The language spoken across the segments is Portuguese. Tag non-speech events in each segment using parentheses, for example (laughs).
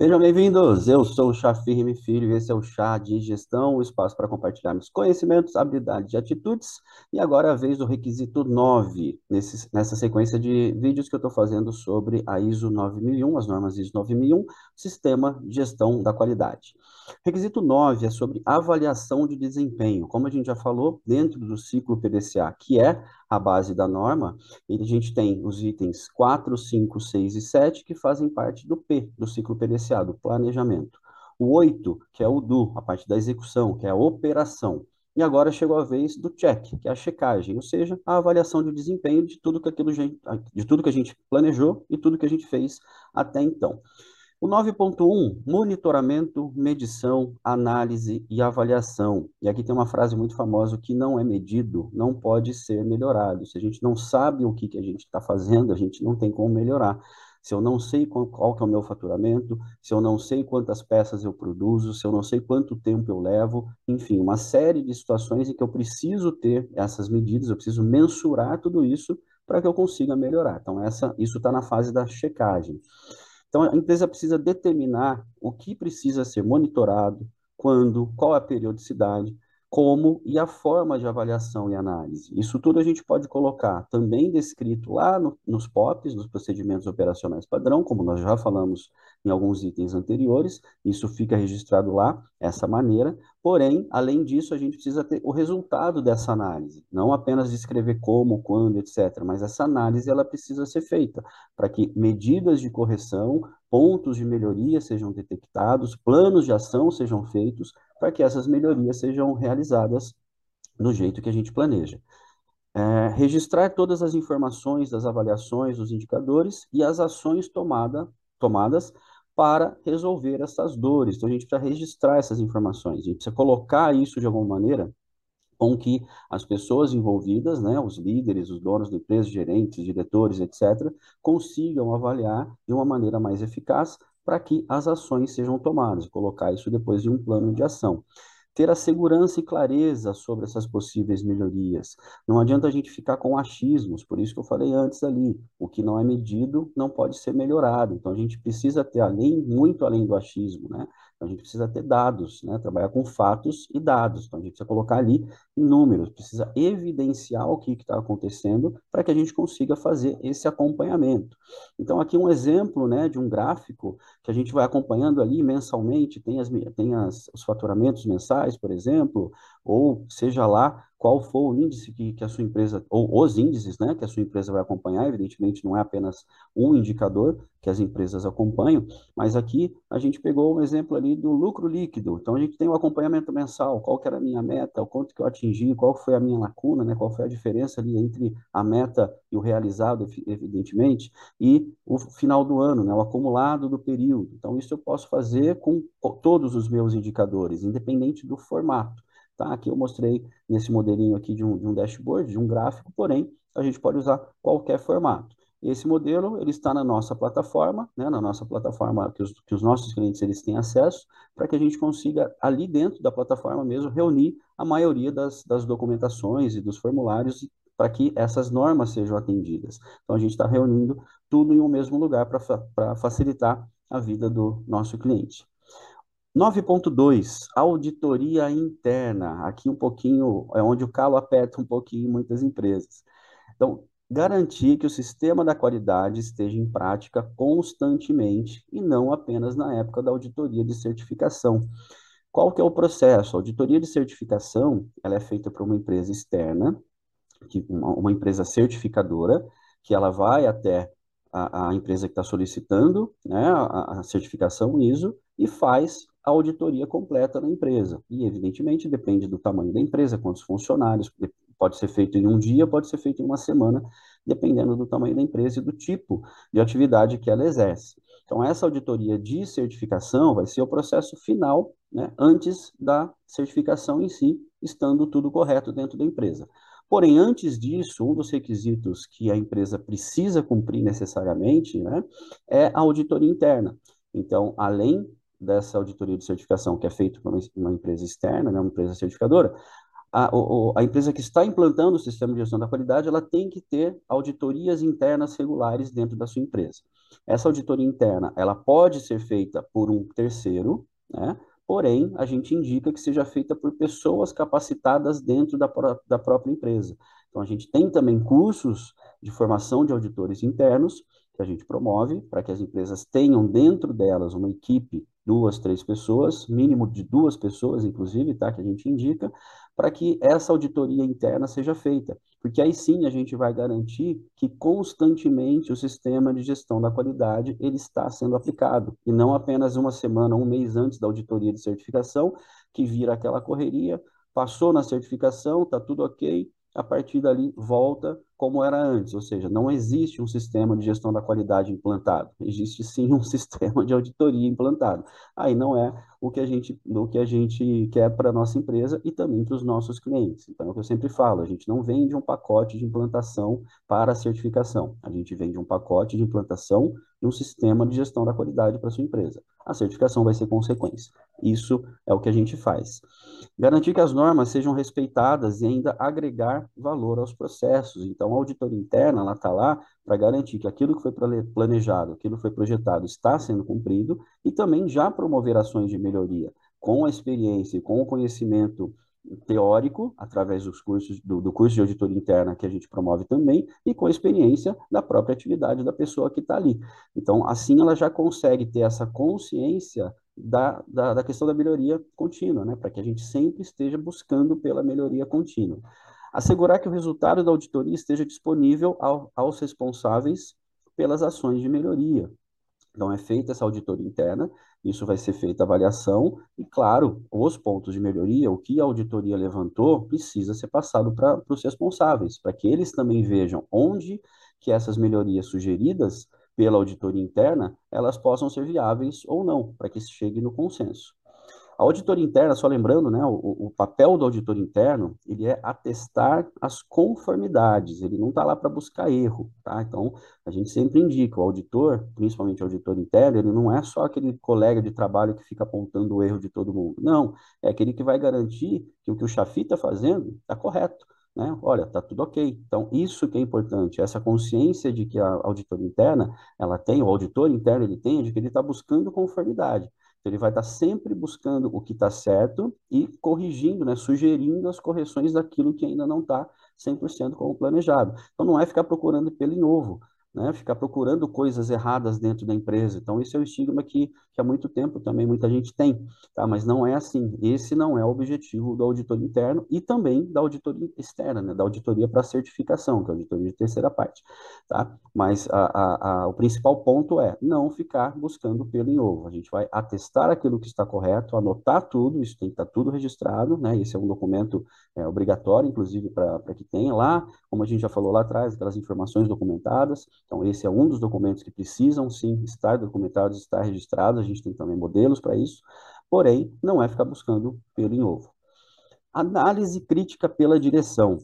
Sejam bem-vindos! Eu sou o Chá Firme Filho e esse é o Chá de Gestão, o espaço para compartilharmos conhecimentos, habilidades e atitudes. E agora é a vez do requisito 9, nesse, nessa sequência de vídeos que eu estou fazendo sobre a ISO 9001, as normas ISO 9001, Sistema de Gestão da Qualidade. Requisito 9 é sobre avaliação de desempenho. Como a gente já falou, dentro do ciclo PDCA, que é a base da norma, a gente tem os itens 4, 5, 6 e 7 que fazem parte do P, do ciclo PDCA, do planejamento. O 8, que é o do, a parte da execução, que é a operação. E agora chegou a vez do check, que é a checagem, ou seja, a avaliação de desempenho de tudo que, aquilo, de tudo que a gente planejou e tudo que a gente fez até então. O 9.1, monitoramento, medição, análise e avaliação. E aqui tem uma frase muito famosa, o que não é medido não pode ser melhorado. Se a gente não sabe o que, que a gente está fazendo, a gente não tem como melhorar. Se eu não sei qual, qual que é o meu faturamento, se eu não sei quantas peças eu produzo, se eu não sei quanto tempo eu levo, enfim, uma série de situações em que eu preciso ter essas medidas, eu preciso mensurar tudo isso para que eu consiga melhorar. Então, essa, isso está na fase da checagem. Então, a empresa precisa determinar o que precisa ser monitorado, quando, qual a periodicidade, como e a forma de avaliação e análise. Isso tudo a gente pode colocar também descrito lá no, nos POPs, nos procedimentos operacionais padrão, como nós já falamos em alguns itens anteriores, isso fica registrado lá, essa maneira, porém, além disso, a gente precisa ter o resultado dessa análise, não apenas descrever como, quando, etc., mas essa análise ela precisa ser feita para que medidas de correção, pontos de melhoria sejam detectados, planos de ação sejam feitos, para que essas melhorias sejam realizadas do jeito que a gente planeja. É, registrar todas as informações das avaliações, dos indicadores e as ações tomada, tomadas para resolver essas dores. Então, a gente precisa registrar essas informações, a gente precisa colocar isso de alguma maneira com que as pessoas envolvidas, né, os líderes, os donos da empresa, gerentes, diretores, etc., consigam avaliar de uma maneira mais eficaz para que as ações sejam tomadas, colocar isso depois de um plano de ação. Ter a segurança e clareza sobre essas possíveis melhorias. Não adianta a gente ficar com achismos, por isso que eu falei antes ali, o que não é medido não pode ser melhorado. Então a gente precisa ter além, muito além do achismo, né? Então, a gente precisa ter dados, né? trabalhar com fatos e dados. Então, a gente precisa colocar ali números, precisa evidenciar o que está acontecendo para que a gente consiga fazer esse acompanhamento. Então, aqui um exemplo né, de um gráfico que a gente vai acompanhando ali mensalmente, tem, as, tem as, os faturamentos mensais, por exemplo, ou seja lá qual for o índice que, que a sua empresa, ou os índices né, que a sua empresa vai acompanhar, evidentemente não é apenas um indicador que as empresas acompanham, mas aqui a gente pegou um exemplo ali do lucro líquido, então a gente tem o um acompanhamento mensal, qual que era a minha meta, o quanto que eu atingi, qual foi a minha lacuna, né, qual foi a diferença ali entre a meta e o realizado, evidentemente, e o final do ano, né, o acumulado do período, então isso eu posso fazer com todos os meus indicadores, independente do formato. Tá? Aqui eu mostrei nesse modelinho aqui de um, de um dashboard, de um gráfico, porém, a gente pode usar qualquer formato. Esse modelo, ele está na nossa plataforma, né, na nossa plataforma que os, que os nossos clientes eles têm acesso, para que a gente consiga, ali dentro da plataforma mesmo, reunir a maioria das, das documentações e dos formulários para que essas normas sejam atendidas. Então, a gente está reunindo tudo em um mesmo lugar para facilitar a vida do nosso cliente. 9.2, auditoria interna. Aqui um pouquinho é onde o calo aperta um pouquinho em muitas empresas. Então, garantir que o sistema da qualidade esteja em prática constantemente e não apenas na época da auditoria de certificação. Qual que é o processo? A auditoria de certificação, ela é feita por uma empresa externa, que, uma, uma empresa certificadora, que ela vai até a, a empresa que está solicitando né, a, a certificação ISO e faz a auditoria completa na empresa. E, evidentemente, depende do tamanho da empresa, quantos funcionários, pode ser feito em um dia, pode ser feito em uma semana, dependendo do tamanho da empresa e do tipo de atividade que ela exerce. Então, essa auditoria de certificação vai ser o processo final, né, antes da certificação em si, estando tudo correto dentro da empresa. Porém, antes disso, um dos requisitos que a empresa precisa cumprir necessariamente né, é a auditoria interna. Então, além dessa auditoria de certificação que é feita por uma, empresa externa, né, uma empresa certificadora, a, o, a, empresa que está implantando o sistema de gestão da qualidade, ela tem que ter auditorias internas regulares dentro da sua empresa. Essa auditoria interna, ela pode ser feita por um terceiro, né? Porém, a gente indica que seja feita por pessoas capacitadas dentro da, da própria empresa. Então, a gente tem também cursos de formação de auditores internos que a gente promove para que as empresas tenham dentro delas uma equipe, duas, três pessoas, mínimo de duas pessoas, inclusive, tá? Que a gente indica, para que essa auditoria interna seja feita. Porque aí sim a gente vai garantir que constantemente o sistema de gestão da qualidade ele está sendo aplicado, e não apenas uma semana, um mês antes da auditoria de certificação, que vira aquela correria, passou na certificação, está tudo ok, a partir dali volta como era antes, ou seja, não existe um sistema de gestão da qualidade implantado, existe sim um (laughs) sistema de auditoria implantado. Aí não é o que a gente, o que a gente quer para a nossa empresa e também para os nossos clientes. Então, é o que eu sempre falo, a gente não vende um pacote de implantação para a certificação, a gente vende um pacote de implantação de um sistema de gestão da qualidade para sua empresa. A certificação vai ser consequência. Isso é o que a gente faz. Garantir que as normas sejam respeitadas e ainda agregar valor aos processos. Então, a auditoria interna, ela está lá para garantir que aquilo que foi planejado, aquilo que foi projetado está sendo cumprido e também já promover ações de melhoria com a experiência e com o conhecimento teórico, através dos cursos, do, do, curso de auditoria interna que a gente promove também, e com a experiência da própria atividade da pessoa que está ali. Então, assim ela já consegue ter essa consciência da, da, da questão da melhoria contínua, né? para que a gente sempre esteja buscando pela melhoria contínua. Assegurar que o resultado da auditoria esteja disponível ao, aos responsáveis pelas ações de melhoria. Então, é feita essa auditoria interna, isso vai ser feita a avaliação, e, claro, os pontos de melhoria, o que a auditoria levantou, precisa ser passado para os responsáveis, para que eles também vejam onde que essas melhorias sugeridas pela auditoria interna, elas possam ser viáveis ou não, para que se chegue no consenso. A auditoria interna, só lembrando, né, o, o papel do auditor interno, ele é atestar as conformidades, ele não está lá para buscar erro, tá? Então, a gente sempre indica, o auditor, principalmente o auditor interno, ele não é só aquele colega de trabalho que fica apontando o erro de todo mundo, não, é aquele que vai garantir que o que o Chafi está fazendo está correto, né? Olha, está tudo ok. Então, isso que é importante, essa consciência de que a auditoria interna, ela tem, o auditor interno, ele tem, de que ele está buscando conformidade. Então, ele vai estar sempre buscando o que está certo e corrigindo, né, sugerindo as correções daquilo que ainda não está 100% como planejado. Então, não é ficar procurando pelo novo, né, ficar procurando coisas erradas dentro da empresa. Então, esse é o estigma que, que há muito tempo também muita gente tem, tá? Mas não é assim. Esse não é o objetivo do auditor interno e também da auditoria externa, né, da auditoria para certificação, que é a auditoria de terceira parte, tá? Mas a, a, a, o principal ponto é não ficar buscando pelo em ovo. A gente vai atestar aquilo que está correto, anotar tudo, isso tem que estar tudo registrado, né? Esse é um documento é, obrigatório, inclusive, para que tenha lá, como a gente já falou lá atrás, aquelas informações documentadas, então, esse é um dos documentos que precisam, sim, estar documentados, estar registrados, a gente tem também modelos para isso, porém, não é ficar buscando pelo em ovo. Análise crítica pela direção.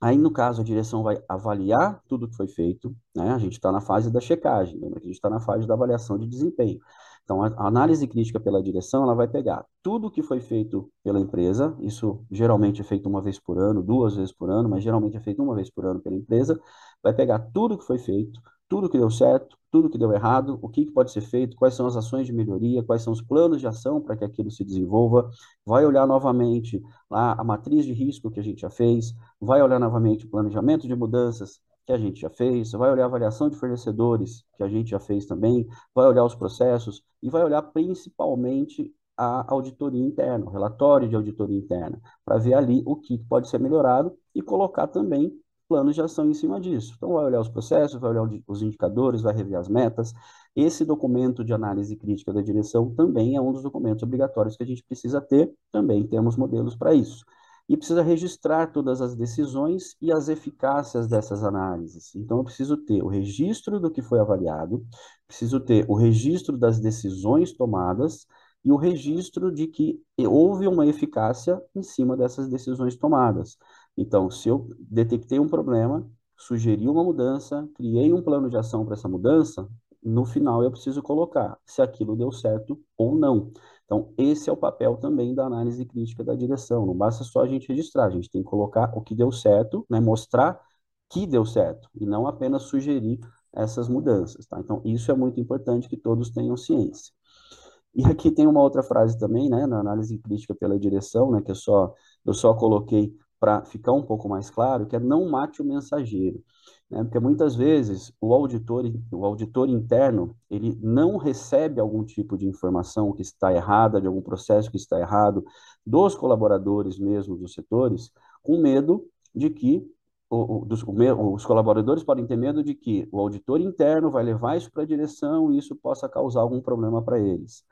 Aí, no caso, a direção vai avaliar tudo que foi feito, né? A gente está na fase da checagem, que a gente está na fase da avaliação de desempenho. Então, a análise crítica pela direção, ela vai pegar tudo que foi feito pela empresa, isso geralmente é feito uma vez por ano, duas vezes por ano, mas geralmente é feito uma vez por ano pela empresa, vai pegar tudo que foi feito, tudo que deu certo, tudo que deu errado, o que, que pode ser feito, quais são as ações de melhoria, quais são os planos de ação para que aquilo se desenvolva, vai olhar novamente lá a matriz de risco que a gente já fez, vai olhar novamente o planejamento de mudanças que a gente já fez, vai olhar a avaliação de fornecedores, que a gente já fez também, vai olhar os processos e vai olhar principalmente a auditoria interna, o relatório de auditoria interna, para ver ali o que pode ser melhorado e colocar também planos de ação em cima disso. Então, vai olhar os processos, vai olhar os indicadores, vai rever as metas. Esse documento de análise crítica da direção também é um dos documentos obrigatórios que a gente precisa ter, também temos modelos para isso e precisa registrar todas as decisões e as eficácias dessas análises. Então, eu preciso ter o registro do que foi avaliado, preciso ter o registro das decisões tomadas e o registro de que houve uma eficácia em cima dessas decisões tomadas. Então, se eu detectei um problema, sugeri uma mudança, criei um plano de ação para essa mudança, no final eu preciso colocar se aquilo deu certo ou não. Então, esse é o papel também da análise crítica da direção. Não basta só a gente registrar, a gente tem que colocar o que deu certo, né, mostrar que deu certo, e não apenas sugerir essas mudanças, tá? Então, isso é muito importante que todos tenham ciência. E aqui tem uma outra frase também, né, na análise crítica pela direção, né, que eu só, eu só coloquei para ficar um pouco mais claro, que é não mate o mensageiro. Né, porque muitas vezes o auditor, o auditor interno, ele não recebe algum tipo de informação que está errada, de algum processo que está errado, dos colaboradores mesmo, dos setores, com medo de que o, o, dos, o, os colaboradores podem ter medo de que o auditor interno vai levar isso para a direção e isso possa causar algum problema para eles.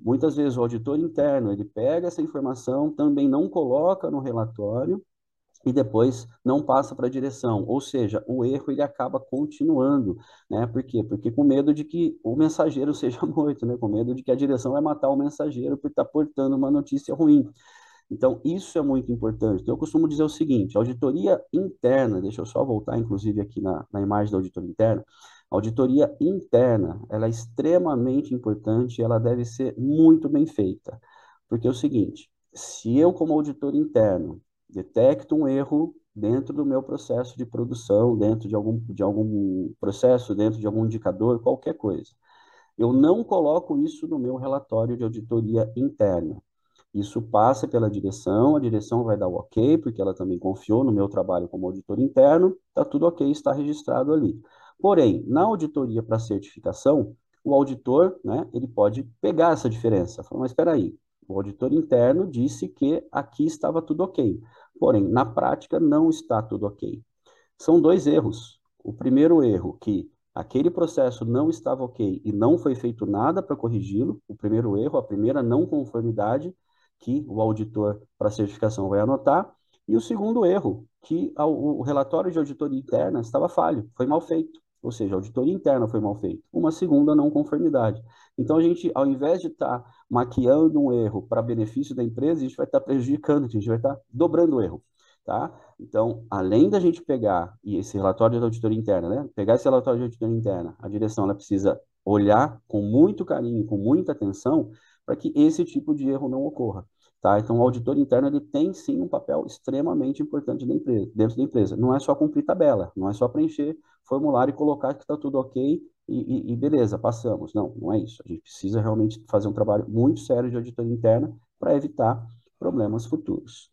Muitas vezes o auditor interno, ele pega essa informação, também não coloca no relatório e depois não passa para a direção, ou seja, o erro ele acaba continuando, né? Por quê? Porque com medo de que o mensageiro (laughs) seja morto, né? Com medo de que a direção vai matar o mensageiro por estar portando uma notícia ruim. Então, isso é muito importante. Então, eu costumo dizer o seguinte: auditoria interna, deixa eu só voltar, inclusive, aqui na, na imagem da auditoria interna. A auditoria interna, ela é extremamente importante e ela deve ser muito bem feita. Porque é o seguinte, se eu, como auditor interno, detecto um erro dentro do meu processo de produção, dentro de algum, de algum processo, dentro de algum indicador, qualquer coisa, eu não coloco isso no meu relatório de auditoria interna. Isso passa pela direção, a direção vai dar o ok, porque ela também confiou no meu trabalho como auditor interno, está tudo ok, está registrado ali. Porém, na auditoria para certificação, o auditor, né, ele pode pegar essa diferença. Falar, mas espera aí, o auditor interno disse que aqui estava tudo ok. Porém, na prática, não está tudo ok. São dois erros. O primeiro erro, que aquele processo não estava ok e não foi feito nada para corrigi-lo. O primeiro erro, a primeira não conformidade que o auditor para certificação vai anotar. E o segundo erro, que o relatório de auditoria interna estava falho, foi mal feito ou seja, a auditoria interna foi mal feita. Uma segunda não conformidade. Então, a gente, ao invés de estar tá maquiando um erro para benefício da empresa, a gente vai estar tá prejudicando, a gente vai estar tá dobrando o erro. Tá? Então, além da gente pegar e esse relatório de auditoria interna, né? Pegar esse relatório de auditoria interna, a direção ela precisa olhar com muito carinho, com muita atenção, para que esse tipo de erro não ocorra. Tá? Então, o auditor interno ele tem sim um papel extremamente importante da empresa, dentro da empresa. Não é só cumprir tabela, não é só preencher formulário e colocar que está tudo ok e, e, e, beleza, passamos. Não, não é isso. A gente precisa realmente fazer um trabalho muito sério de auditoria interna para evitar problemas futuros.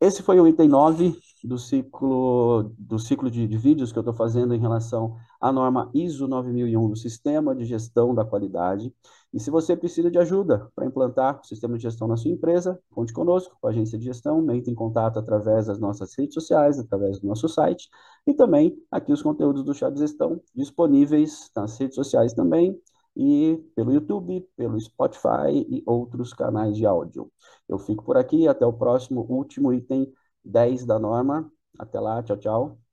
Esse foi o item 9 do ciclo, do ciclo de, de vídeos que eu estou fazendo em relação à norma ISO 9001 do Sistema de Gestão da Qualidade. E se você precisa de ajuda para implantar o sistema de gestão na sua empresa, conte conosco, com a agência de gestão, entre em contato através das nossas redes sociais, através do nosso site, e também aqui os conteúdos do Chá de Gestão disponíveis nas redes sociais também, e pelo YouTube, pelo Spotify e outros canais de áudio. Eu fico por aqui, até o próximo último item 10 da norma. Até lá, tchau, tchau.